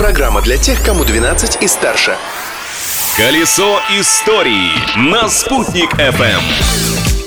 Программа для тех, кому 12 и старше. Колесо истории на «Спутник FM.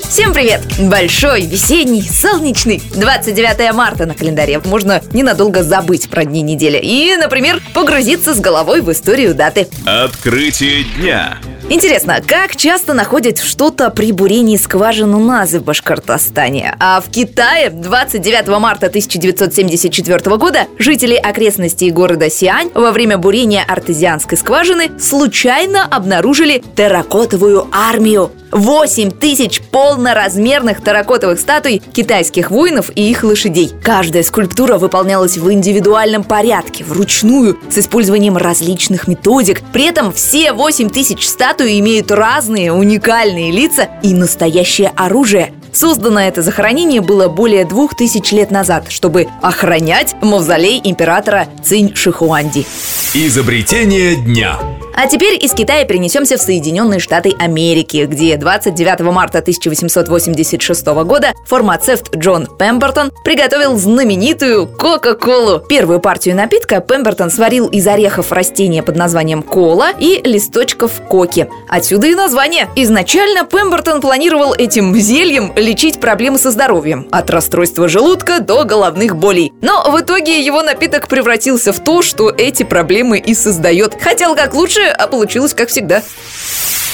Всем привет! Большой, весенний, солнечный 29 марта на календаре Можно ненадолго забыть про дни недели И, например, погрузиться с головой в историю даты Открытие дня Интересно, как часто находят что-то при бурении скважин у нас в Башкортостане? А в Китае 29 марта 1974 года жители окрестностей города Сиань во время бурения артезианской скважины случайно обнаружили терракотовую армию. 8 тысяч полноразмерных терракотовых статуй китайских воинов и их лошадей. Каждая скульптура выполнялась в индивидуальном порядке, вручную, с использованием различных методик. При этом все 8 тысяч статуй имеют разные уникальные лица и настоящее оружие. Создано это захоронение было более двух тысяч лет назад, чтобы охранять мавзолей императора Цинь Шихуанди. Изобретение дня а теперь из Китая перенесемся в Соединенные Штаты Америки, где 29 марта 1886 года фармацевт Джон Пембертон приготовил знаменитую Кока-Колу. Первую партию напитка Пембертон сварил из орехов растения под названием кола и листочков коки. Отсюда и название. Изначально Пембертон планировал этим зельем лечить проблемы со здоровьем, от расстройства желудка до головных болей. Но в итоге его напиток превратился в то, что эти проблемы и создает. Хотел как лучше, а получилось как всегда.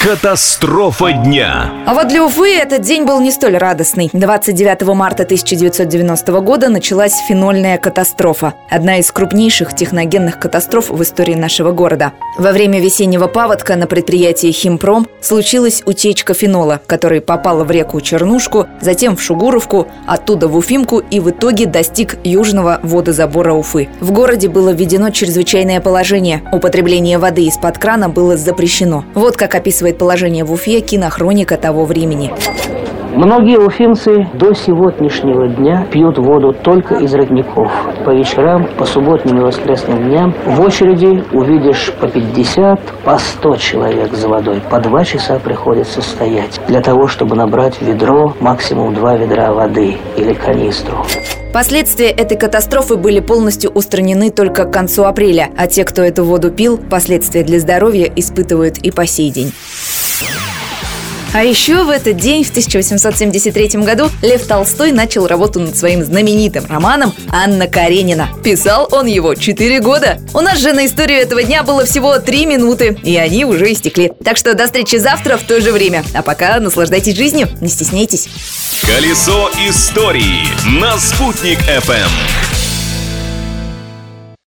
Катастрофа дня. А вот для Уфы этот день был не столь радостный. 29 марта 1990 года началась фенольная катастрофа. Одна из крупнейших техногенных катастроф в истории нашего города. Во время весеннего паводка на предприятии «Химпром» случилась утечка фенола, который попала в реку Чернушку, затем в Шугуровку, оттуда в Уфимку и в итоге достиг южного водозабора Уфы. В городе было введено чрезвычайное положение. Употребление воды из-под крана было запрещено. Вот как описывает описывает положение в Уфе кинохроника того времени. Многие уфимцы до сегодняшнего дня пьют воду только из родников. По вечерам, по субботним и воскресным дням в очереди увидишь по 50, по 100 человек за водой. По два часа приходится стоять для того, чтобы набрать ведро, максимум два ведра воды или канистру. Последствия этой катастрофы были полностью устранены только к концу апреля, а те, кто эту воду пил, последствия для здоровья испытывают и по сей день. А еще в этот день, в 1873 году, Лев Толстой начал работу над своим знаменитым романом «Анна Каренина». Писал он его 4 года. У нас же на историю этого дня было всего 3 минуты, и они уже истекли. Так что до встречи завтра в то же время. А пока наслаждайтесь жизнью, не стесняйтесь. Колесо истории на «Спутник FM.